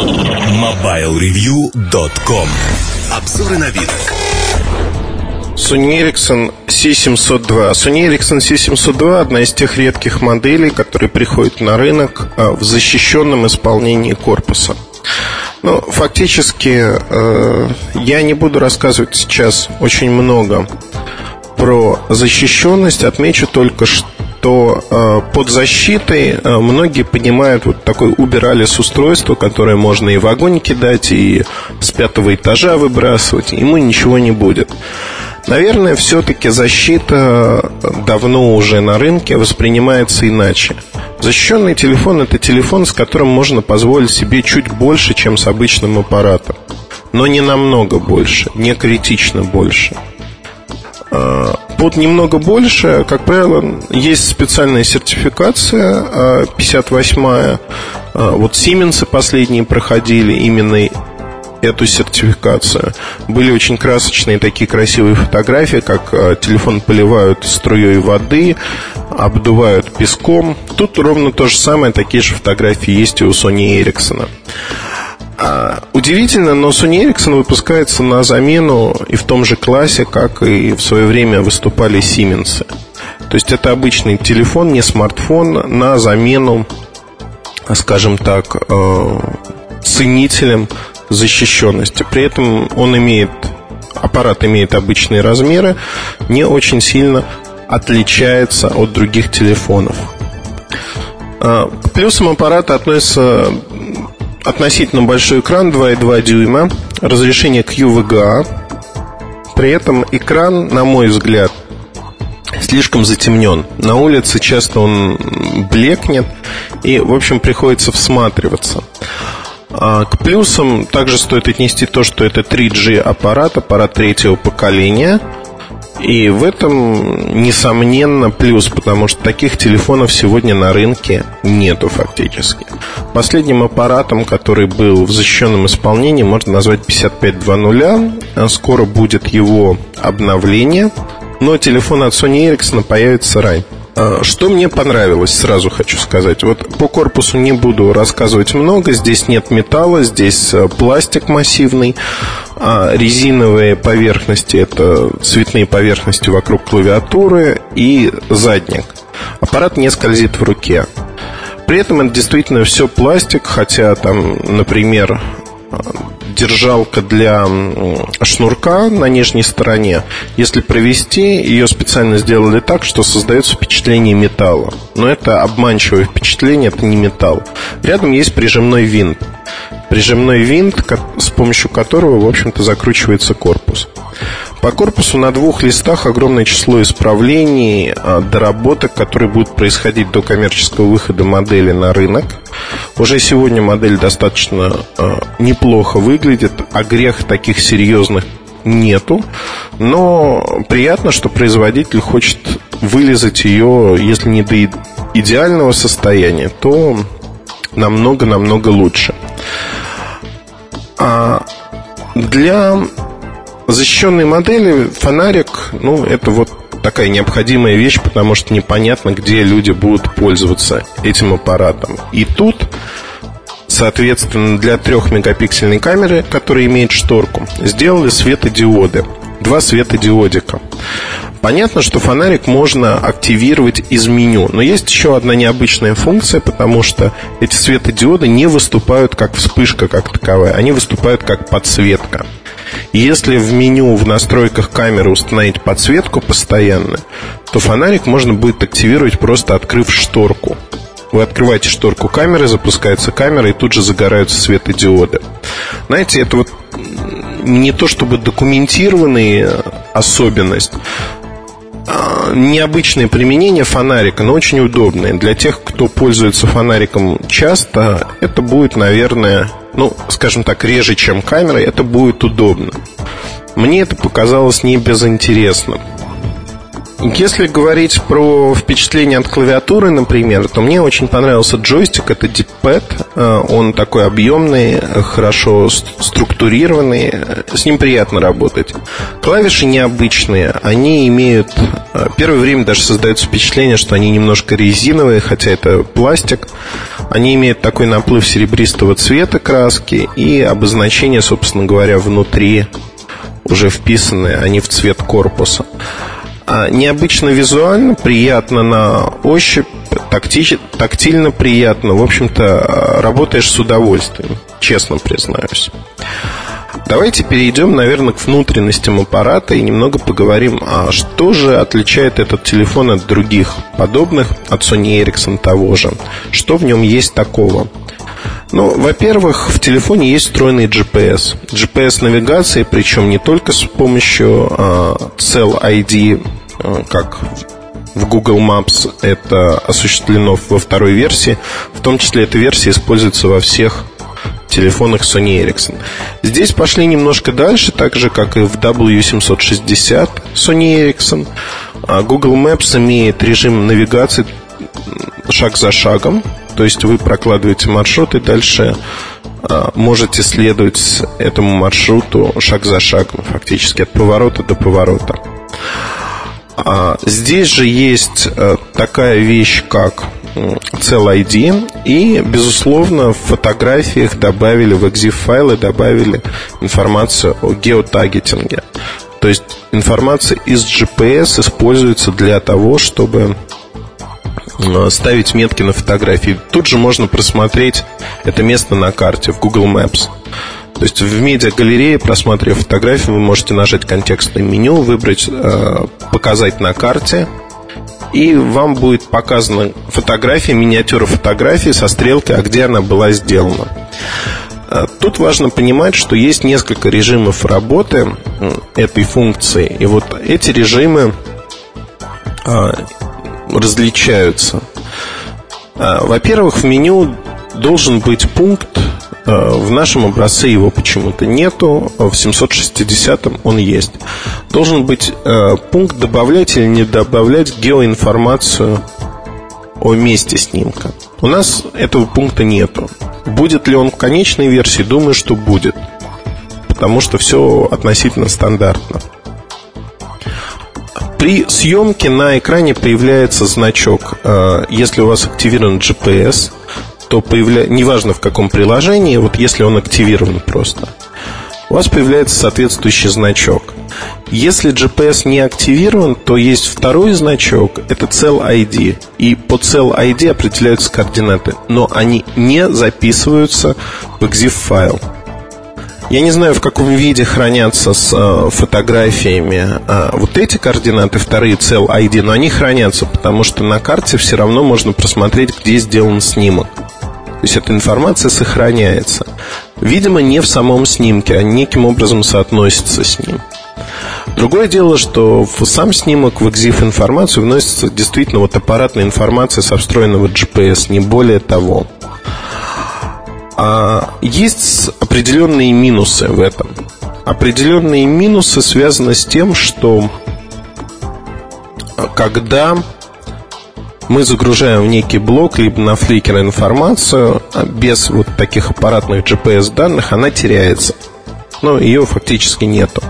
MobileReview.com Обзоры на вид. Sony Ericsson C702. Sony Ericsson C702 одна из тех редких моделей, которые приходят на рынок а, в защищенном исполнении корпуса. Ну, фактически, э, я не буду рассказывать сейчас очень много про защищенность. Отмечу только, что э, под защитой э, многие понимают вот такое Alice устройство, которое можно и в огонь кидать, и с пятого этажа выбрасывать, ему ничего не будет. Наверное, все-таки защита давно уже на рынке воспринимается иначе. Защищенный телефон – это телефон, с которым можно позволить себе чуть больше, чем с обычным аппаратом. Но не намного больше, не критично больше. А, под немного больше, как правило, есть специальная сертификация 58-я. А, а, вот Сименсы последние проходили именно эту сертификацию. Были очень красочные такие красивые фотографии, как э, телефон поливают струей воды, обдувают песком. Тут ровно то же самое, такие же фотографии есть и у Sony Ericsson. А, удивительно, но Sony Ericsson выпускается на замену и в том же классе, как и в свое время выступали Siemens. То есть это обычный телефон, не смартфон, на замену, скажем так, э, ценителям защищенности. При этом он имеет, аппарат имеет обычные размеры, не очень сильно отличается от других телефонов. А, к плюсам аппарата относится относительно большой экран 2,2 дюйма, разрешение QVGA. При этом экран, на мой взгляд, слишком затемнен. На улице часто он блекнет, и, в общем, приходится всматриваться. А, к плюсам также стоит отнести то, что это 3G аппарат, аппарат третьего поколения. И в этом, несомненно, плюс, потому что таких телефонов сегодня на рынке нету фактически. Последним аппаратом, который был в защищенном исполнении, можно назвать 5520. Скоро будет его обновление, но телефон от Sony Ericsson появится ранее. А, что мне понравилось, сразу хочу сказать. Вот по корпусу не буду рассказывать много. Здесь нет металла, здесь э, пластик массивный. А резиновые поверхности – это цветные поверхности вокруг клавиатуры и задник. Аппарат не скользит в руке. При этом это действительно все пластик, хотя там, например, держалка для шнурка на нижней стороне. Если провести, ее специально сделали так, что создается впечатление металла. Но это обманчивое впечатление, это не металл. Рядом есть прижимной винт. Прижимной винт, с помощью которого, в общем-то, закручивается корпус. По корпусу на двух листах огромное число исправлений, а, доработок, которые будут происходить до коммерческого выхода модели на рынок. Уже сегодня модель достаточно а, неплохо выглядит, а грех таких серьезных нету. Но приятно, что производитель хочет вылезать ее, если не до идеального состояния, то намного-намного лучше. А для защищенной модели фонарик, ну, это вот такая необходимая вещь, потому что непонятно, где люди будут пользоваться этим аппаратом. И тут, соответственно, для трехмегапиксельной камеры, которая имеет шторку, сделали светодиоды. Два светодиодика. Понятно, что фонарик можно активировать из меню, но есть еще одна необычная функция, потому что эти светодиоды не выступают как вспышка как таковая, они выступают как подсветка. Если в меню в настройках камеры установить подсветку постоянно, то фонарик можно будет активировать просто открыв шторку. Вы открываете шторку камеры, запускается камера и тут же загораются светодиоды. Знаете, это вот не то чтобы документированная особенность, необычное применение фонарика, но очень удобное. Для тех, кто пользуется фонариком часто, это будет, наверное, ну, скажем так, реже, чем камера, это будет удобно. Мне это показалось не безинтересным. Если говорить про впечатление от клавиатуры, например, то мне очень понравился джойстик, это DeepPad. Э, он такой объемный, хорошо структурированный, с ним приятно работать. Клавиши необычные, они имеют... Э, первое время даже создается впечатление, что они немножко резиновые, хотя это пластик. Они имеют такой наплыв серебристого цвета краски и обозначение, собственно говоря, внутри уже вписанные, они в цвет корпуса. А, необычно визуально, приятно на ощупь, такти, тактильно приятно. В общем-то, работаешь с удовольствием, честно признаюсь. Давайте перейдем, наверное, к внутренностям аппарата и немного поговорим, а что же отличает этот телефон от других подобных, от Sony Ericsson того же. Что в нем есть такого? Ну, во-первых, в телефоне есть встроенный GPS. GPS-навигации, причем не только с помощью э, Cell ID как в Google Maps это осуществлено во второй версии. В том числе эта версия используется во всех телефонах Sony Ericsson. Здесь пошли немножко дальше, так же, как и в W760 Sony Ericsson. А Google Maps имеет режим навигации шаг за шагом, то есть вы прокладываете маршрут и дальше а, можете следовать этому маршруту шаг за шагом, фактически от поворота до поворота. А, здесь же есть э, такая вещь, как Cell ID и, безусловно, в фотографиях добавили, в EXIF файлы добавили информацию о геотагетинге. То есть информация из GPS используется для того, чтобы ставить метки на фотографии. Тут же можно просмотреть это место на карте в Google Maps. То есть в медиагалерее, просматривая фотографии, вы можете нажать контекстное меню, выбрать э, «Показать на карте», и вам будет показана фотография, миниатюра фотографии со стрелкой, а где она была сделана. Э, тут важно понимать, что есть несколько режимов работы этой функции, и вот эти режимы э, различаются. Э, во-первых, в меню должен быть пункт в нашем образце его почему-то нету, в 760 он есть. Должен быть э, пункт добавлять или не добавлять геоинформацию о месте снимка. У нас этого пункта нету. Будет ли он в конечной версии? Думаю, что будет. Потому что все относительно стандартно. При съемке на экране появляется значок. Э, если у вас активирован GPS, то появляется, неважно в каком приложении, вот если он активирован просто, у вас появляется соответствующий значок. Если GPS не активирован, то есть второй значок, это Cell ID. И по Cell ID определяются координаты, но они не записываются в EXIF файл. Я не знаю, в каком виде хранятся с э, фотографиями э, вот эти координаты, вторые Cell ID, но они хранятся, потому что на карте все равно можно просмотреть, где сделан снимок. То есть эта информация сохраняется. Видимо, не в самом снимке, а неким образом соотносится с ним. Другое дело, что в сам снимок, в EXIF информацию вносится действительно вот аппаратная информация со встроенного GPS, не более того. А есть определенные минусы в этом. Определенные минусы связаны с тем, что когда мы загружаем в некий блок, либо на фликер информацию, а без вот таких аппаратных GPS данных она теряется. Но ее фактически нету.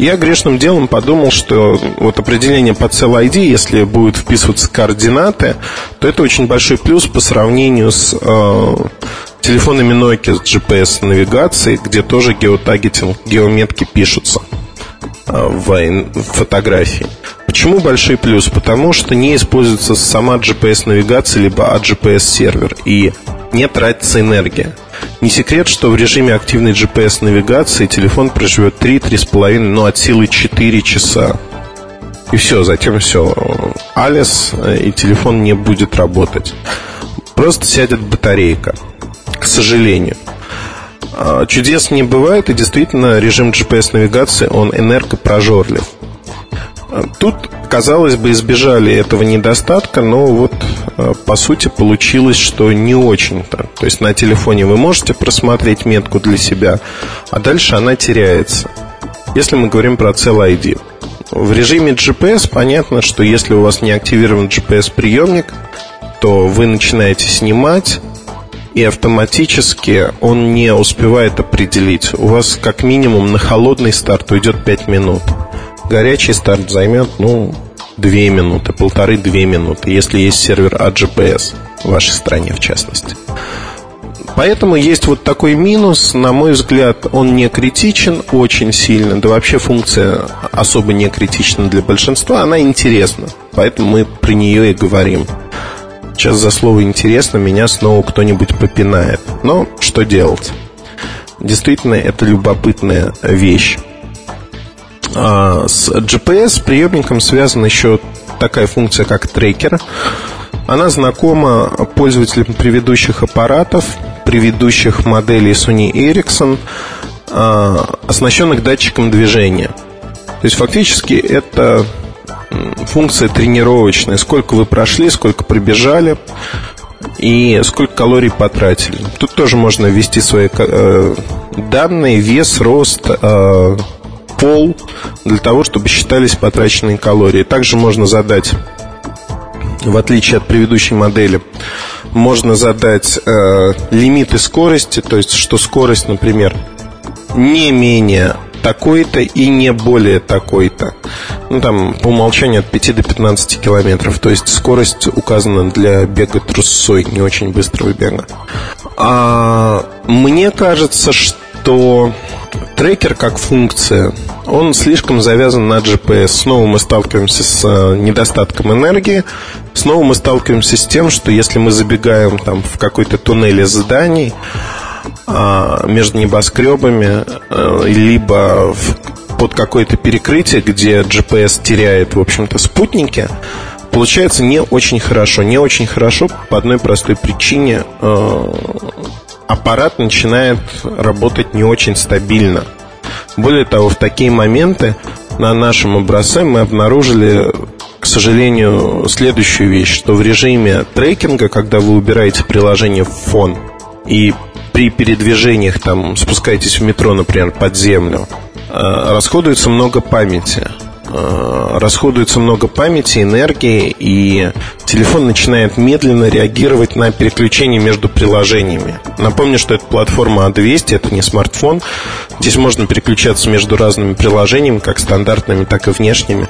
Я грешным делом подумал, что вот определение по Cell ID, если будут вписываться координаты, то это очень большой плюс по сравнению с э, телефонами Nokia с GPS-навигацией, где тоже геотагетинг, геометки пишутся э, в фотографии. Почему большой плюс? Потому что не используется сама GPS-навигация, либо AGPS-сервер, и не тратится энергия. Не секрет, что в режиме активной GPS-навигации телефон проживет 3-3,5, ну от силы 4 часа. И все, затем все. Алис э, и телефон не будет работать. Просто сядет батарейка. К сожалению. А, чудес не бывает, и действительно режим GPS-навигации, он энергопрожорлив. Тут, казалось бы, избежали этого недостатка, но вот э, по сути получилось, что не очень-то. То есть на телефоне вы можете просмотреть метку для себя, а дальше она теряется. Если мы говорим про Cell ID. В режиме GPS понятно, что если у вас не активирован GPS-приемник, то вы начинаете снимать, и автоматически он не успевает определить. У вас как минимум на холодный старт уйдет 5 минут. Горячий старт займет, ну, 2 минуты, полторы-две минуты, если есть сервер AGPS в вашей стране в частности. Поэтому есть вот такой минус, на мой взгляд, он не критичен очень сильно, да вообще функция особо не критична для большинства, она интересна, поэтому мы при нее и говорим. Сейчас за слово «интересно» меня снова кто-нибудь попинает. Но что делать? Действительно, это любопытная вещь. А с GPS приемником связана еще такая функция, как трекер. Она знакома пользователям предыдущих аппаратов, предыдущих моделей Sony Ericsson, а, оснащенных датчиком движения. То есть фактически это функция тренировочная. Сколько вы прошли, сколько пробежали и сколько калорий потратили. Тут тоже можно ввести свои э, данные, вес, рост, э, пол, для того, чтобы считались потраченные калории. Также можно задать, в отличие от предыдущей модели, можно задать э, лимиты скорости, то есть что скорость, например, не менее такой-то и не более такой-то. Ну, там по умолчанию от 5 до 15 километров. То есть скорость указана для бега трусой, не очень быстрого бега. А мне кажется, что трекер как функция, он слишком завязан на GPS. Снова мы сталкиваемся с э, недостатком энергии. Снова мы сталкиваемся с тем, что если мы забегаем там в какой-то туннель из зданий, а, между небоскребами, э, либо под какое-то перекрытие, где GPS теряет, в общем-то, спутники, получается не очень хорошо. Не очень хорошо по одной простой причине. Аппарат начинает работать не очень стабильно. Более того, в такие моменты на нашем образце мы обнаружили, к сожалению, следующую вещь, что в режиме трекинга, когда вы убираете приложение в фон и при передвижениях, там, спускаетесь в метро, например, под землю, э, расходуется много памяти. Э, расходуется много памяти, энергии, и телефон начинает медленно реагировать на переключение между приложениями. Напомню, что это платформа A200, это не смартфон. Здесь можно переключаться между разными приложениями, как стандартными, так и внешними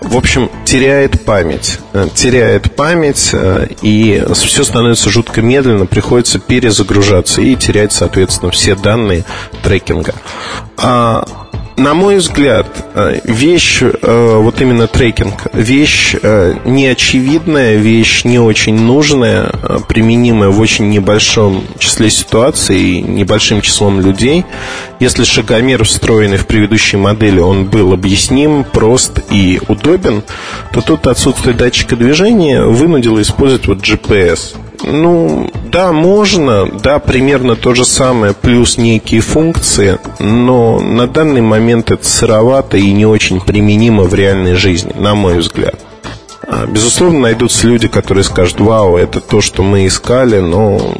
в общем, теряет память. Э, теряет память, э, и все становится жутко медленно, приходится перезагружаться и терять, соответственно, все данные трекинга. А на мой взгляд, э, вещь, э, вот именно трекинг, вещь э, неочевидная, вещь не очень нужная, применимая в очень небольшом числе ситуаций и небольшим числом людей. Если шагомер, встроенный в предыдущей модели, он был объясним, прост и удобен, то тут отсутствие датчика движения вынудило использовать вот GPS. Ну, да, можно, да, примерно то же самое, плюс некие функции, но на данный момент это сыровато и не очень применимо в реальной жизни, на мой взгляд. А, безусловно, найдутся люди, которые скажут, вау, это то, что мы искали, но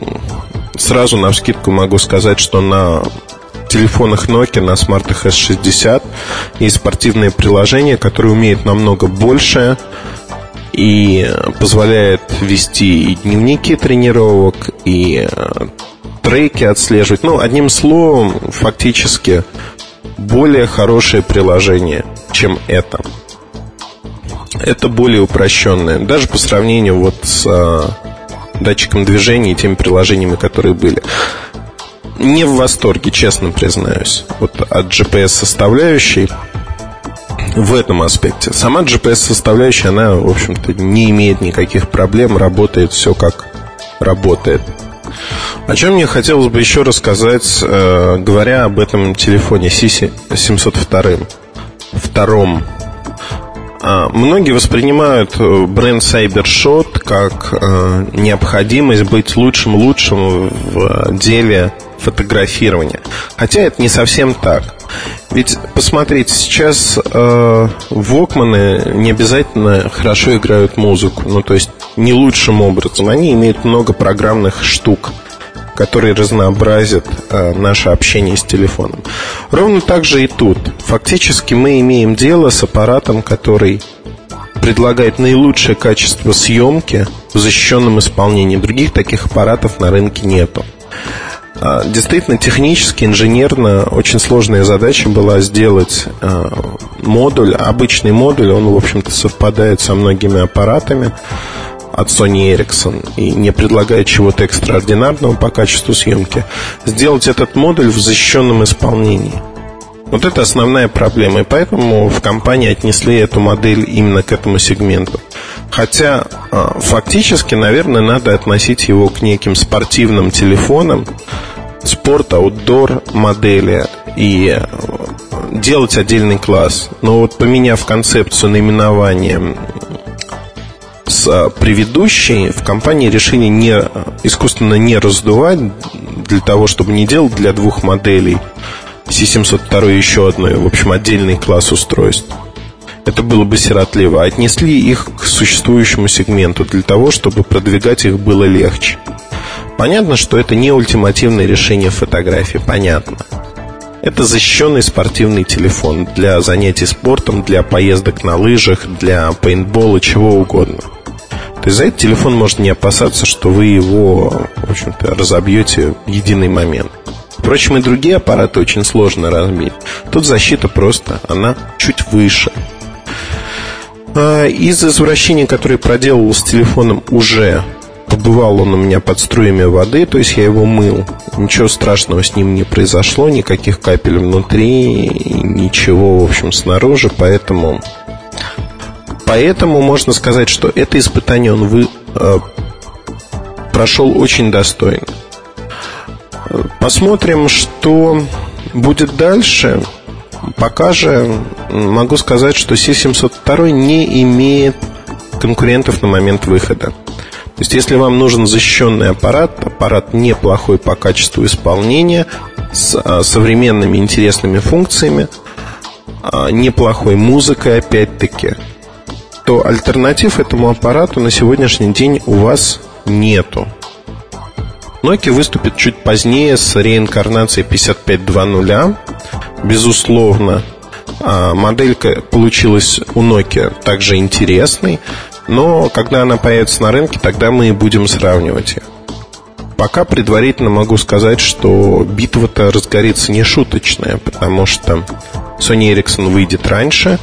сразу на вскидку могу сказать, что на телефонах Nokia, на Smart S60 есть спортивные приложения, которые умеют намного больше, и позволяет вести и дневники тренировок, и э, треки отслеживать. Ну, одним словом, фактически более хорошее приложение, чем это. Это более упрощенное, даже по сравнению вот с а, датчиком движения и теми приложениями, которые были. Не в восторге, честно признаюсь, вот от GPS-составляющей в этом аспекте. Сама GPS-составляющая, она, в общем-то, не имеет никаких проблем, работает все как работает. О чем мне хотелось бы еще рассказать, э, говоря об этом телефоне C702. Втором. А, многие воспринимают э, бренд CyberShot как э, необходимость быть лучшим-лучшим в деле фотографирования. Хотя это не совсем так. Ведь посмотрите, сейчас э, не обязательно хорошо играют музыку, ну то есть не лучшим образом. Они имеют много программных штук. который разнообразит э, наше общение с телефоном. Ровно так же и тут. Фактически мы имеем дело с аппаратом, который предлагает наилучшее качество съемки в защищенном исполнении. Других таких аппаратов на рынке нету. А, действительно, технически, инженерно очень сложная задача была сделать а, модуль, обычный модуль, он, в общем-то, совпадает со многими аппаратами от Sony Ericsson и не предлагает чего-то экстраординарного по качеству съемки. Сделать этот модуль в защищенном исполнении. Вот это основная проблема, и поэтому в компании отнесли эту модель именно к этому сегменту. Хотя а, фактически, наверное, надо относить его к неким спортивным телефонам, спорт, аутдор модели и э, делать отдельный класс. Но вот поменяв концепцию наименования с э, предыдущей, в компании решили не, искусственно не раздувать для того, чтобы не делать для двух моделей C702 еще одной, в общем, отдельный класс устройств. Это было бы сиротливо. Отнесли их к существующему сегменту для того, чтобы продвигать их было легче. Понятно, что это не ультимативное решение фотографии, понятно. Это защищенный спортивный телефон для занятий спортом, для поездок на лыжах, для пейнтбола, чего угодно. То есть за этот телефон можно не опасаться, что вы его, в общем-то, разобьете в единый момент. Впрочем, и другие аппараты очень сложно разбить. Тут защита просто, она чуть выше. А из извращений, которые проделывал с телефоном уже побывал он у меня под струями воды, то есть я его мыл. Ничего страшного с ним не произошло, никаких капель внутри, ничего, в общем, снаружи, поэтому... Поэтому можно сказать, что это испытание он вы, э, прошел очень достойно. Посмотрим, что будет дальше. Пока же могу сказать, что C702 не имеет конкурентов на момент выхода. То есть, если вам нужен защищенный аппарат, аппарат неплохой по качеству исполнения, с а, современными интересными функциями, а, неплохой музыкой, опять-таки, то альтернатив этому аппарату на сегодняшний день у вас нету. Nokia выступит чуть позднее с реинкарнацией 5520. Безусловно, а, моделька получилась у Nokia также интересной. Но когда она появится на рынке, тогда мы и будем сравнивать их. Пока предварительно могу сказать, что битва-то разгорится не шуточная, потому что Sony Ericsson выйдет раньше,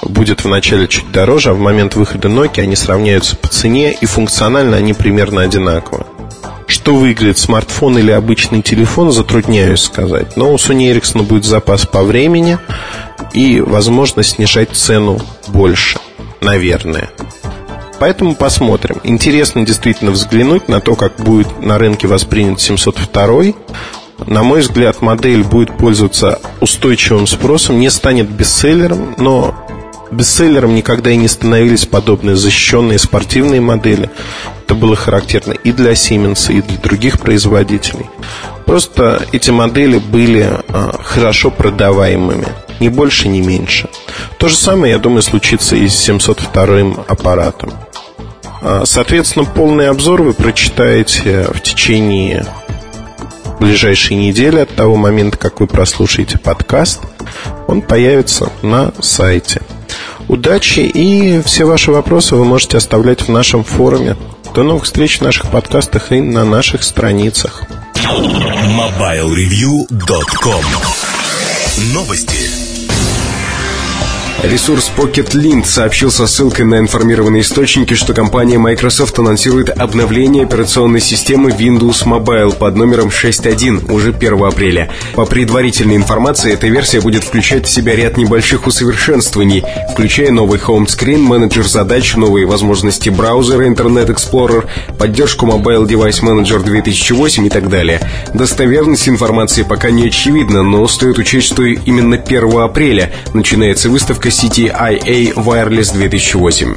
будет вначале чуть дороже, а в момент выхода Nokia они сравняются по цене, и функционально они примерно одинаковы. Что выиграет, смартфон или обычный телефон, затрудняюсь сказать. Но у Sony Ericsson будет запас по времени и возможность снижать цену больше, наверное. Поэтому посмотрим. Интересно действительно взглянуть на то, как будет на рынке воспринят 702. На мой взгляд, модель будет пользоваться устойчивым спросом, не станет бестселлером, но бестселлером никогда и не становились подобные защищенные спортивные модели. Это было характерно и для Siemens, и для других производителей. Просто эти модели были а, хорошо продаваемыми, ни больше, ни меньше. То же самое, я думаю, случится и с 702 аппаратом. А, соответственно, полный обзор вы прочитаете в течение ближайшей недели от того момента, как вы прослушаете подкаст. Он появится на сайте. Удачи и все ваши вопросы вы можете оставлять в нашем форуме. До новых встреч в наших подкастах и на наших страницах. MobileReview.com Новости. Ресурс Pocket Lint сообщил со ссылкой на информированные источники, что компания Microsoft анонсирует обновление операционной системы Windows Mobile под номером 6.1 уже 1 апреля. По предварительной информации, эта версия будет включать в себя ряд небольших усовершенствований, включая новый Home Screen, менеджер задач, новые возможности браузера Internet Explorer, поддержку Mobile Device Manager 2008 и так далее. Достоверность информации пока не очевидна, но стоит учесть, что именно 1 апреля начинается выставка установка сети IA Wireless 2008.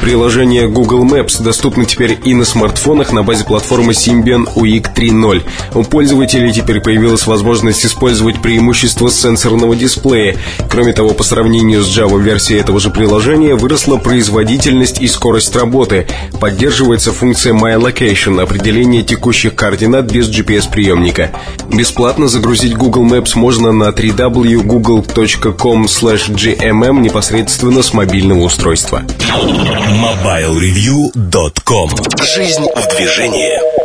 Приложение Google Maps доступно теперь и на смартфонах на базе платформы Symbian UIC 3.0. У пользователей теперь появилась возможность использовать преимущества сенсорного дисплея. Кроме того, по сравнению с Java-версией этого же приложения выросла производительность и скорость работы. Поддерживается функция My Location, определение текущих координат без GPS-приемника. Бесплатно загрузить Google Maps можно на www.google.com/gmm непосредственно с мобильного устройства. MobileReview.com Жизнь в движении